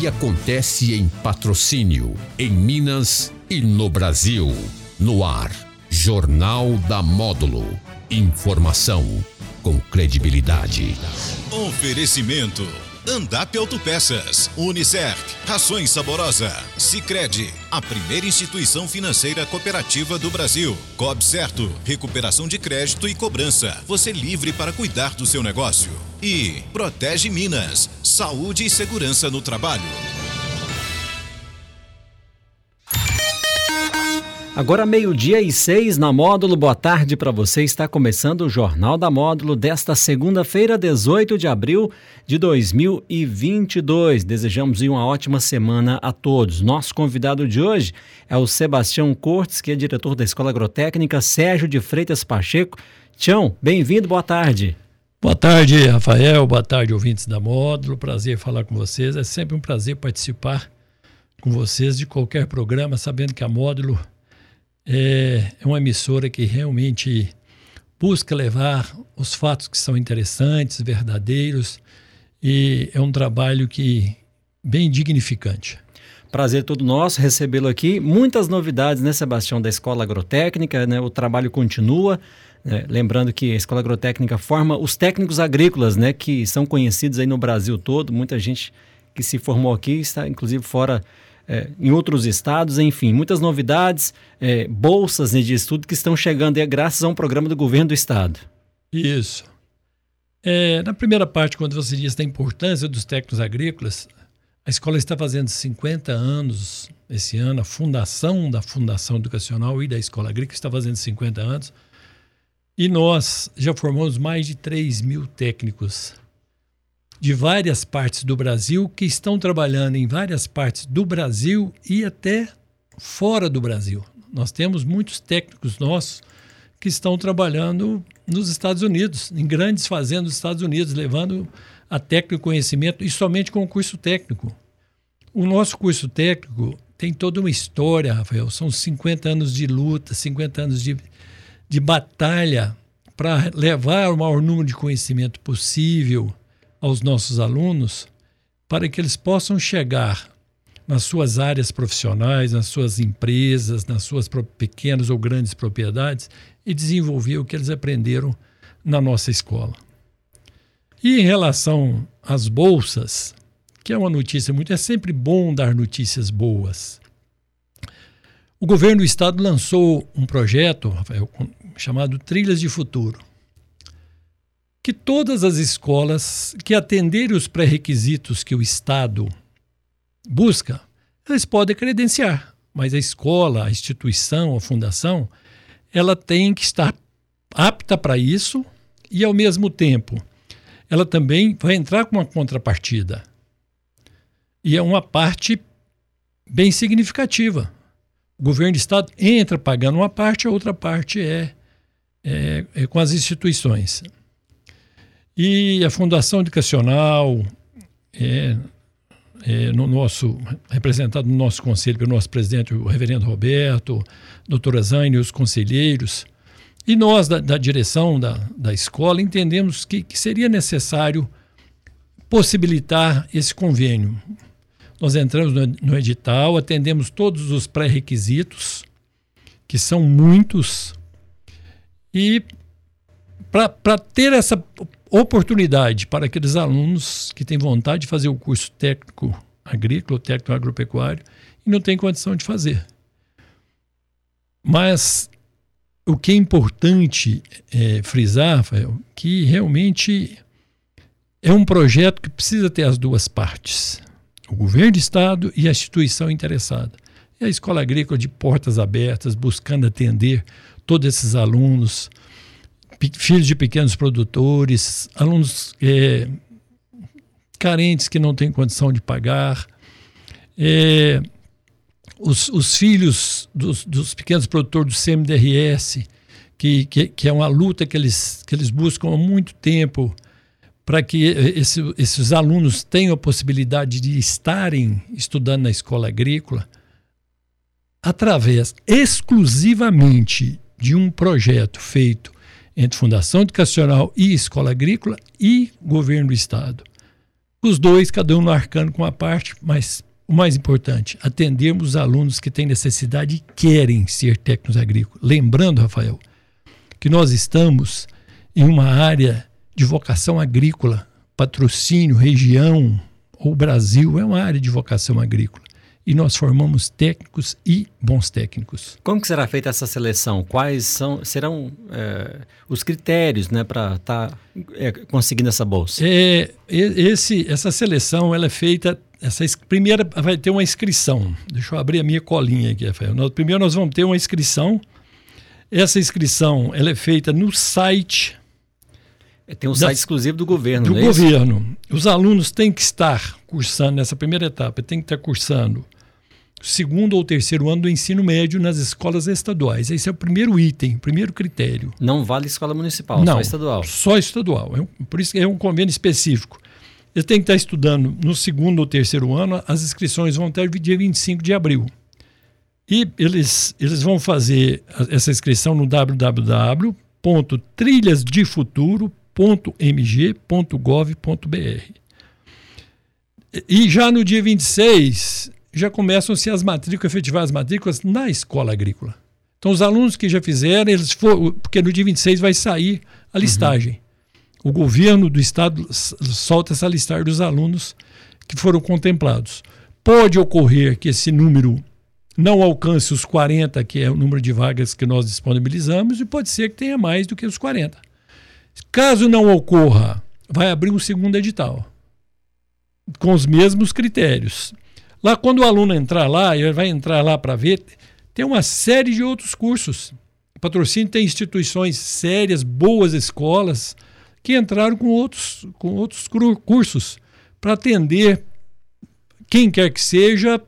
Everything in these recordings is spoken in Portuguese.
E acontece em patrocínio, em Minas e no Brasil. No ar, Jornal da Módulo. Informação com credibilidade. Oferecimento. Andap Autopeças, Unicert, Rações Saborosa, Sicredi, a primeira instituição financeira cooperativa do Brasil. Cob Certo, recuperação de crédito e cobrança. Você livre para cuidar do seu negócio. E Protege Minas, saúde e segurança no trabalho. Agora meio-dia e seis na Módulo. Boa tarde para você. Está começando o Jornal da Módulo desta segunda-feira, 18 de abril de 2022. Desejamos uma ótima semana a todos. Nosso convidado de hoje é o Sebastião Cortes, que é diretor da Escola Agrotécnica Sérgio de Freitas Pacheco. Tião, bem-vindo, boa tarde. Boa tarde, Rafael. Boa tarde, ouvintes da Módulo. Prazer falar com vocês. É sempre um prazer participar com vocês de qualquer programa, sabendo que a Módulo é, é uma emissora que realmente busca levar os fatos que são interessantes, verdadeiros, e é um trabalho que bem dignificante. Prazer todo nosso recebê-lo aqui. Muitas novidades, né, Sebastião, da Escola Agrotécnica, né? O trabalho continua. Né? Lembrando que a Escola Agrotécnica forma os técnicos agrícolas, né, que são conhecidos aí no Brasil todo. Muita gente que se formou aqui está, inclusive, fora é, em outros estados, enfim, muitas novidades, é, bolsas né, de estudo que estão chegando aí, graças a um programa do governo do estado. Isso. É, na primeira parte, quando você diz da importância dos técnicos agrícolas, a escola está fazendo 50 anos esse ano, a fundação da Fundação Educacional e da Escola Agrícola está fazendo 50 anos, e nós já formamos mais de 3 mil técnicos de várias partes do Brasil que estão trabalhando em várias partes do Brasil e até fora do Brasil. Nós temos muitos técnicos nossos que estão trabalhando nos Estados Unidos, em grandes fazendas dos Estados Unidos, levando a técnico conhecimento e somente com o curso técnico. O nosso curso técnico tem toda uma história, Rafael. São 50 anos de luta, 50 anos de, de batalha para levar o maior número de conhecimento possível aos nossos alunos para que eles possam chegar nas suas áreas profissionais, nas suas empresas, nas suas pequenas ou grandes propriedades e desenvolver o que eles aprenderam na nossa escola. E em relação às bolsas, que é uma notícia muito, é sempre bom dar notícias boas. O governo do estado lançou um projeto, Rafael, chamado Trilhas de Futuro que todas as escolas que atenderem os pré-requisitos que o Estado busca, eles podem credenciar, mas a escola, a instituição, a fundação, ela tem que estar apta para isso e, ao mesmo tempo, ela também vai entrar com uma contrapartida. E é uma parte bem significativa. O governo do Estado entra pagando uma parte, a outra parte é, é, é com as instituições. E a Fundação Educacional, é, é, no nosso, representado no nosso conselho pelo nosso presidente, o reverendo Roberto, doutora Zane e os conselheiros, e nós da, da direção da, da escola entendemos que, que seria necessário possibilitar esse convênio. Nós entramos no, edital, atendemos todos os pré-requisitos, que são muitos, e para ter essa oportunidade para aqueles alunos que têm vontade de fazer o curso técnico agrícola, técnico agropecuário, e não têm condição de fazer. Mas o que é importante é, frisar, Rafael, que realmente é um projeto que precisa ter as duas partes, o governo do estado e a instituição interessada. E a escola agrícola de portas abertas, buscando atender todos esses alunos, filhos de pequenos produtores, alunos é, carentes que não têm condição de pagar, é, os, os, filhos dos, dos, pequenos produtores do CMDRS, que, que, que, é uma luta que eles, que eles buscam há muito tempo para que esse, esses alunos tenham a possibilidade de estarem estudando na escola agrícola, através exclusivamente de um projeto feito entre Fundação Educacional e Escola Agrícola e Governo do Estado. Os dois, cada um no arcano com a parte, mas o mais importante, atendermos os alunos que têm necessidade e querem ser técnicos agrícolas. Lembrando, Rafael, que nós estamos em uma área de vocação agrícola, patrocínio, região ou Brasil é uma área de vocação agrícola e nós formamos técnicos e bons técnicos. Como que será feita essa seleção? Quais são, serão é, os critérios né, para estar tá, é, conseguindo essa bolsa? É, esse, essa seleção ela é feita. Essa primeira vai ter uma inscrição. Deixa eu abrir a minha colinha aqui, Rafael. Primeiro nós vamos ter uma inscrição. Essa inscrição ela é feita no site. É, tem um da, site exclusivo do governo. Do é governo. Os alunos têm que estar cursando nessa primeira etapa, tem que estar cursando segundo ou terceiro ano do ensino médio nas escolas estaduais. Esse é o primeiro item, o primeiro critério. Não vale escola municipal, Não, só estadual. Só estadual. É um, por isso que é um convênio específico. Ele tem que estar estudando no segundo ou terceiro ano, as inscrições vão até o dia 25 de abril. E eles, eles vão fazer essa inscrição no www.trilhasdefuturo.mg.gov.br. E já no dia 26, já começam-se as matrículas, efetivar as matrículas na escola agrícola. Então, os alunos que já fizeram, eles foram, porque no dia 26 vai sair a listagem. Uhum. O governo do estado solta essa listagem dos alunos que foram contemplados. Pode ocorrer que esse número não alcance os 40, que é o número de vagas que nós disponibilizamos, e pode ser que tenha mais do que os 40. Caso não ocorra, vai abrir um segundo edital com os mesmos critérios. Lá, quando o aluno entrar lá, ele vai entrar lá para ver, tem uma série de outros cursos. O patrocínio tem instituições sérias, boas escolas, que entraram com outros, com outros cursos para atender quem quer que seja.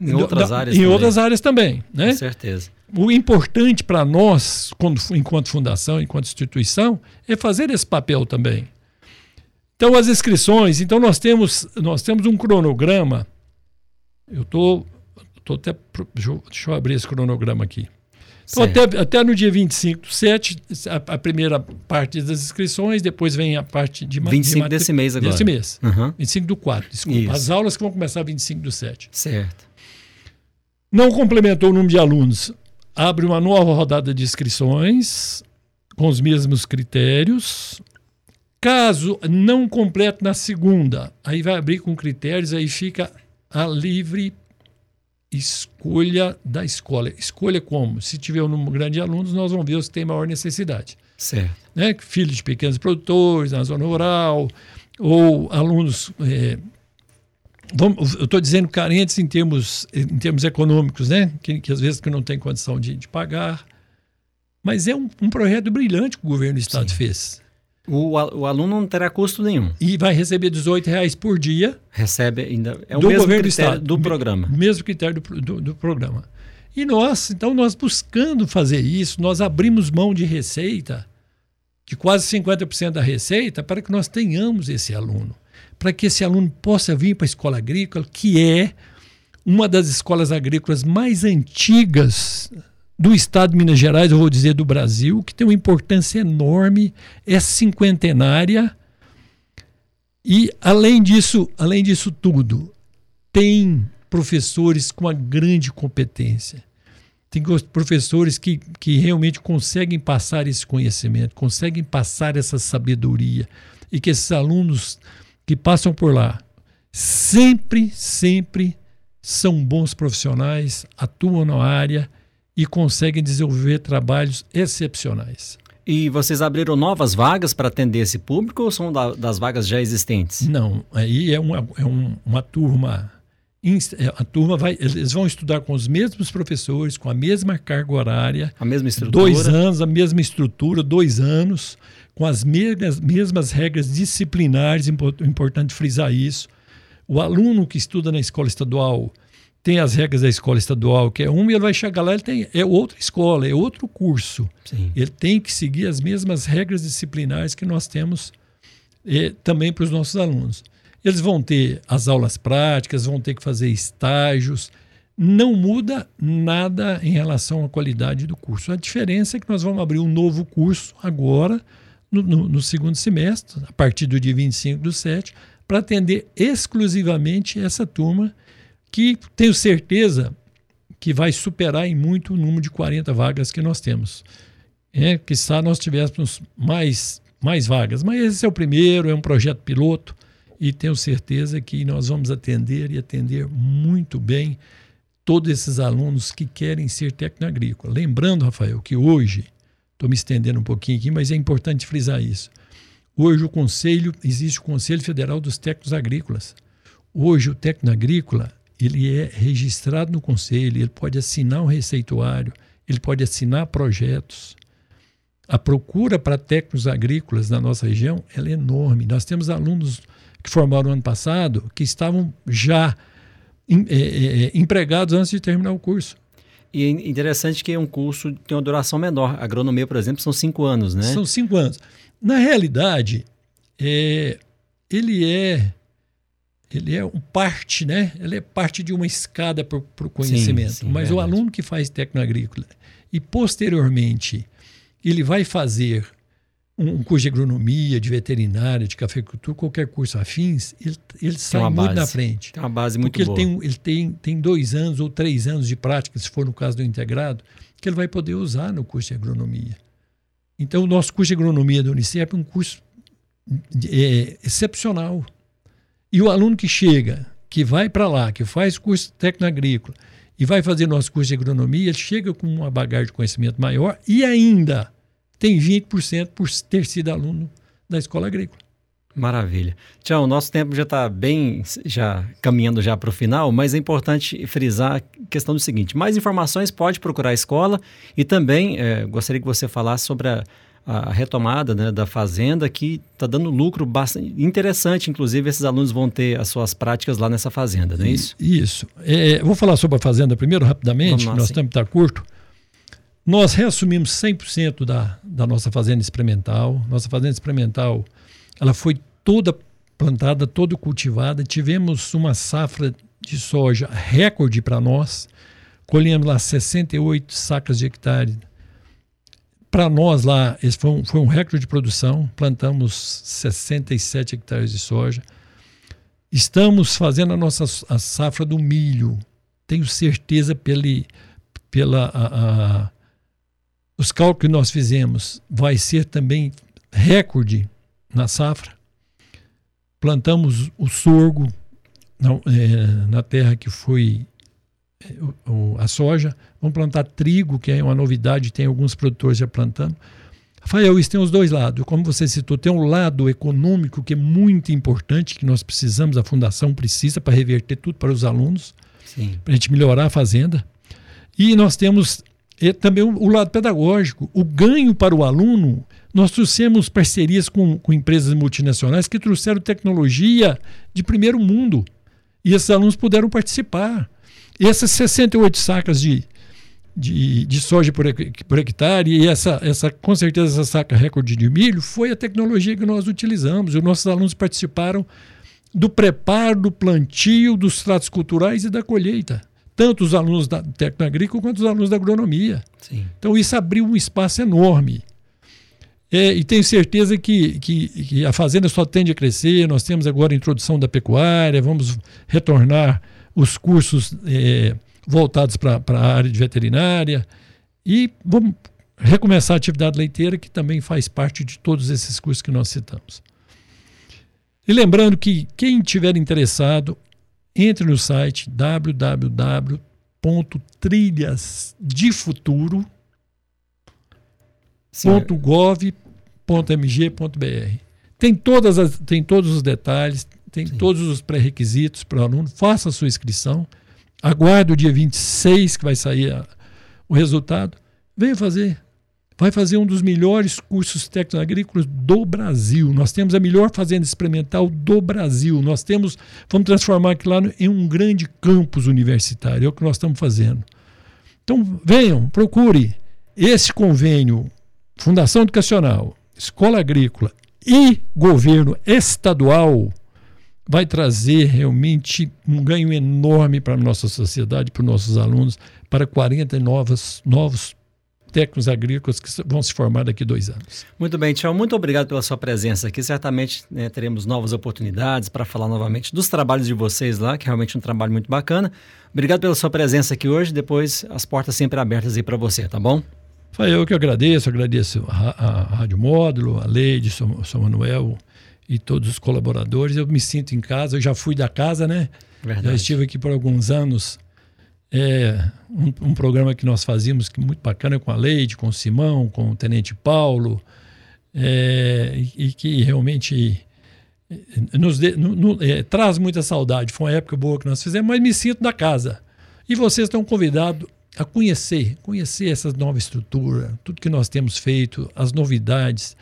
Em outras da, áreas em também. outras áreas também. Né? Com certeza. O importante para nós, quando, enquanto fundação, enquanto instituição, é fazer esse papel também. Então, as inscrições, então nós temos, nós temos um cronograma eu tô, tô até. Deixa eu abrir esse cronograma aqui. Então, até, até no dia 25 do 7, a, a, primeira parte das inscrições, depois vem a parte de 25 de desse mês agora. Desse mês. Uhum. 25 do 4, desculpa. Isso. As aulas que vão começar 25 do 7. Certo. Não complementou o número de alunos. Abre uma nova rodada de inscrições com os mesmos critérios. Caso não complete na segunda, aí vai abrir com critérios, aí fica a livre escolha da escola. Escolha como? Se tiver um número grande de alunos, nós vamos ver os que têm maior necessidade. Certo. Né? Filhos de pequenos produtores na zona rural, ou alunos. É, vamos, eu estou dizendo carentes em termos, em termos econômicos, né? que, que às vezes que não tem condição de, de pagar. Mas é um, um, projeto brilhante que o governo do Estado Sim. fez. O, o aluno não terá custo nenhum. E vai receber 18 reais por dia. Recebe ainda. É o do mesmo governo do, Estado, do programa. Mesmo critério do, do, do, programa. E nós, então, nós buscando fazer isso, nós abrimos mão de receita, de quase 50% da receita, para que nós tenhamos esse aluno. Para que esse aluno possa vir para a escola agrícola, que é uma das escolas agrícolas mais antigas do estado de Minas Gerais, eu vou dizer do Brasil, que tem uma importância enorme, é cinquentenária. E além disso, além disso tudo, tem professores com uma grande competência. Tem professores que, que realmente conseguem passar esse conhecimento, conseguem passar essa sabedoria. E que esses alunos que passam por lá sempre, sempre são bons profissionais, atuam na área e conseguem desenvolver trabalhos excepcionais. E vocês abriram novas vagas para atender esse público ou são da, das vagas já existentes? Não, aí é uma, é um, uma turma. É, a turma vai, eles vão estudar com os mesmos professores, com a mesma carga horária, a mesma estrutura, dois anos, a mesma estrutura, dois anos, com as mesmas, mesmas regras disciplinares. Importante frisar isso. O aluno que estuda na escola estadual tem as regras da escola estadual, que é uma, e ele vai chegar lá, ele tem, é outra escola, é outro curso. Sim. Ele tem que seguir as mesmas regras disciplinares que nós temos é, também para os nossos alunos. Eles vão ter as aulas práticas, vão ter que fazer estágios. Não muda nada em relação à qualidade do curso. A diferença é que nós vamos abrir um novo curso agora, no, no, no segundo semestre, a partir do dia 25 do 7, para atender exclusivamente essa turma que tenho certeza que vai superar em muito o número de 40 vagas que nós temos. É, que está nós tivéssemos mais, mais vagas. Mas esse é o primeiro, é um projeto piloto e tenho certeza que nós vamos atender e atender muito bem todos esses alunos que querem ser técnico agrícola. Lembrando, Rafael, que hoje, estou me estendendo um pouquinho aqui, mas é importante frisar isso. Hoje o Conselho, existe o Conselho Federal dos Técnicos Agrícolas. Hoje o técnico agrícola, ele é registrado no Conselho, ele pode assinar um receituário, ele pode assinar projetos. A procura para técnicos agrícolas na nossa região é enorme. Nós temos alunos que formaram ano passado que estavam já em, é, é, é, empregados antes de terminar o curso. E é interessante que é um curso que tem uma duração menor. agronomia, por exemplo, são cinco anos, né? São cinco anos. Na realidade, é, ele é ele é um parte, né? Ele é parte de uma escada para o conhecimento. Sim, sim, Mas verdade. o aluno que faz técnico agrícola e posteriormente ele vai fazer um curso de agronomia, de veterinária, de cafeicultura, qualquer curso afins, ele, ele sai muito base, na frente. Tem uma base muito porque boa. Porque ele, tem, ele tem, tem dois anos ou três anos de prática, se for no caso do integrado, que ele vai poder usar no curso de agronomia. Então, o nosso curso de agronomia da Unicef é um curso é, excepcional. E o aluno que chega, que vai para lá, que faz curso técnico agrícola e vai fazer nosso curso de agronomia, ele chega com uma bagagem de conhecimento maior e ainda tem 20% por ter sido aluno da escola agrícola. Maravilha. Tião, o nosso tempo já está bem, já caminhando já para o final, mas é importante frisar a questão do seguinte: mais informações pode procurar a escola e também é, gostaria que você falasse sobre a, a retomada né, da fazenda que está dando lucro bastante interessante. Inclusive, esses alunos vão ter as suas práticas lá nessa fazenda, não é isso? Isso. É, vou falar sobre a fazenda primeiro, rapidamente, lá, nosso sim. tempo está curto. Nós reassumimos 100% da, da nossa fazenda experimental. Nossa fazenda experimental ela foi toda plantada, toda cultivada. Tivemos uma safra de soja recorde para nós. Colhemos lá 68 sacas de hectare. Para nós lá, esse foi um, foi um recorde de produção. Plantamos 67 hectares de soja. Estamos fazendo a nossa a safra do milho. Tenho certeza pela, pela a, a, os cálculos que nós fizemos, vai ser também recorde na safra. Plantamos o sorgo na, é, na terra que foi é, o, a soja. Vamos plantar trigo, que é uma novidade, tem alguns produtores já plantando. Rafael, isso tem os dois lados. Como você citou, tem um lado econômico que é muito importante, que nós precisamos, a fundação precisa para reverter tudo para os alunos, para a gente melhorar a fazenda. E nós temos e também o, lado pedagógico, o ganho para o aluno. Nós trouxemos parcerias com, com empresas multinacionais que trouxeram tecnologia de primeiro mundo. E esses alunos puderam participar. E essas 68 sacas de, de, de soja por, por, hectare e essa, essa, com certeza, essa saca recorde de milho foi a tecnologia que nós utilizamos. Os nossos alunos participaram do preparo, do plantio, dos tratos culturais e da colheita tanto os alunos da agrícola quanto os alunos da agronomia. Sim. Então isso abriu um espaço enorme. É, e tenho certeza que, que, que, a fazenda só tende a crescer. Nós temos agora a introdução da pecuária, vamos retornar os cursos é, voltados para a área de veterinária e vamos recomeçar a atividade leiteira, que também faz parte de todos esses cursos que nós citamos. E lembrando que quem tiver interessado, entre no site www.trilhasdefuturo.gov.mg.br. Tem, todas as, tem todos os detalhes, tem Sim. todos os pré-requisitos para o aluno. Faça a sua inscrição. Aguarde o dia 26 que vai sair a, o resultado. Venha fazer vai fazer um dos melhores cursos técnicos agrícolas do Brasil. Nós temos a melhor fazenda experimental do Brasil. Nós temos, vamos transformar aquilo lá em um grande campus universitário. É o que nós estamos fazendo. Então, venham, procure esse convênio Fundação Educacional, Escola Agrícola e governo estadual vai trazer realmente um ganho enorme para a nossa sociedade, para os nossos alunos, para 40 novas, novos técnicos agrícolas que vão se formar daqui a dois anos. Muito bem, Tião, muito obrigado pela sua presença aqui. Certamente né, teremos novas oportunidades para falar novamente dos trabalhos de vocês lá, que é realmente um trabalho muito bacana. Obrigado pela sua presença aqui hoje. Depois as portas sempre abertas aí para você, tá bom? Foi eu que agradeço, agradeço a, a, a Rádio Módulo, a Leide, São, São Manuel e todos os colaboradores. Eu me sinto em casa, eu já fui da casa, né? Verdade. Já estive aqui por alguns anos é um, um, programa que nós fazíamos que muito bacana com a Leide, com o Simão, com o Tenente Paulo, é, e, que realmente é, nos de, no, no, é, traz muita saudade. Foi uma época boa que nós fizemos, mas me sinto da casa. E vocês estão convidados a conhecer, conhecer essa nova estrutura, tudo que nós temos feito, as novidades.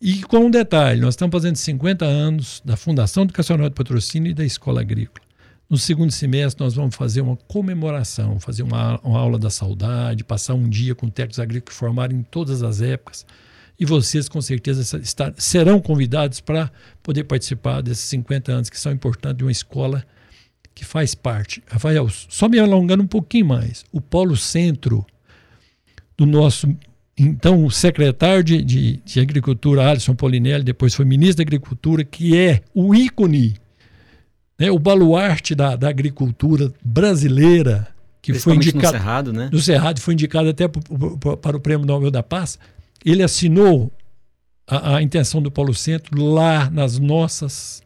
E com um detalhe, nós estamos fazendo 50 anos da Fundação Educacional de Patrocínio e da Escola Agrícola. No segundo semestre, nós vamos fazer uma comemoração, fazer uma, uma aula da saudade, passar um dia com técnicos agrícolas que formaram em todas as épocas. E vocês, com certeza, estar, serão convidados para poder participar desses 50 anos que são importantes de uma escola que faz parte. Rafael, só me alongando um pouquinho mais. O polo centro do nosso, então, secretário de, de, de Agricultura, Alisson Polinelli, depois foi ministro da Agricultura, que é o ícone né, o baluarte da, da agricultura brasileira, que foi indicado no Cerrado, né? No Cerrado foi indicado até para o Prêmio Nobel da Paz. Ele assinou a, a, intenção do Paulo Centro lá nas nossas,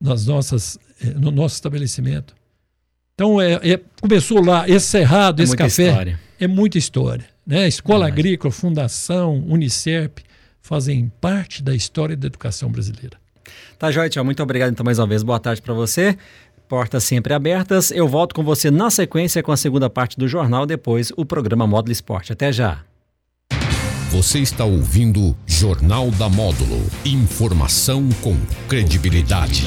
nas nossas, eh, no nosso estabelecimento. Então é, é começou lá esse cerrado, é esse café, história. é muita história, né? Escola Agrícola, Fundação, Unicef fazem parte da história da educação brasileira. Tá, Joia. Muito obrigado então mais uma vez. Boa tarde para você. Portas sempre abertas. Eu volto com você na sequência com a segunda parte do jornal, depois o programa Módulo Esporte. Até já. Você está ouvindo Jornal da Módulo. Informação com credibilidade.